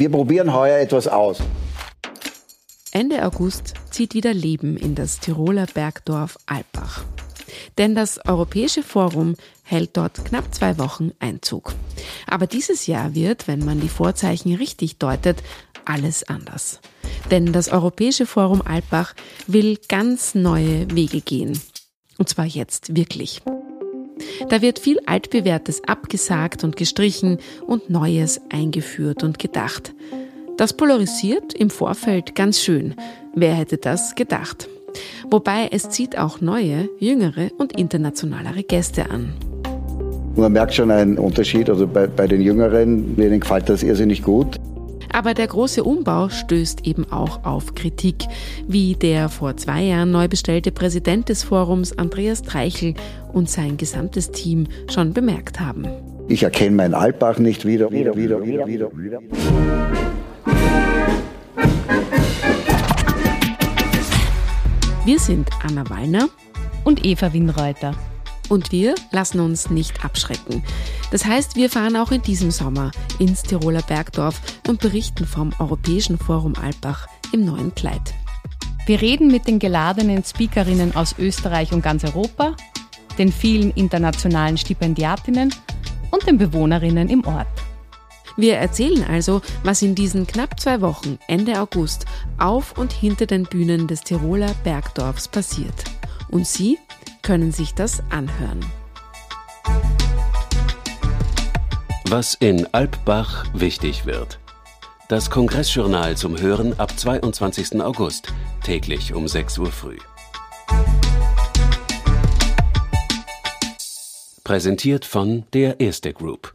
Wir probieren heuer etwas aus. Ende August zieht wieder Leben in das Tiroler Bergdorf Alpbach. Denn das Europäische Forum hält dort knapp zwei Wochen Einzug. Aber dieses Jahr wird, wenn man die Vorzeichen richtig deutet, alles anders. Denn das Europäische Forum Alpbach will ganz neue Wege gehen. Und zwar jetzt wirklich. Da wird viel altbewährtes abgesagt und gestrichen und Neues eingeführt und gedacht. Das polarisiert im Vorfeld ganz schön. Wer hätte das gedacht? Wobei es zieht auch neue, jüngere und internationalere Gäste an. Man merkt schon einen Unterschied. Also bei, bei den Jüngeren, denen gefällt das irrsinnig gut. Aber der große Umbau stößt eben auch auf Kritik, wie der vor zwei Jahren neu bestellte Präsident des Forums Andreas Treichel und sein gesamtes Team schon bemerkt haben. Ich erkenne meinen Altbach nicht wieder. wieder, wieder, wieder, wieder. Wir sind Anna Wallner und Eva Winreuter. Und wir lassen uns nicht abschrecken. Das heißt, wir fahren auch in diesem Sommer ins Tiroler Bergdorf und berichten vom Europäischen Forum Alpbach im neuen Kleid. Wir reden mit den geladenen Speakerinnen aus Österreich und ganz Europa, den vielen internationalen Stipendiatinnen und den Bewohnerinnen im Ort. Wir erzählen also, was in diesen knapp zwei Wochen Ende August auf und hinter den Bühnen des Tiroler Bergdorfs passiert. Und Sie können sich das anhören. Was in Alpbach wichtig wird. Das Kongressjournal zum Hören ab 22. August, täglich um 6 Uhr früh. Präsentiert von der Erste Group.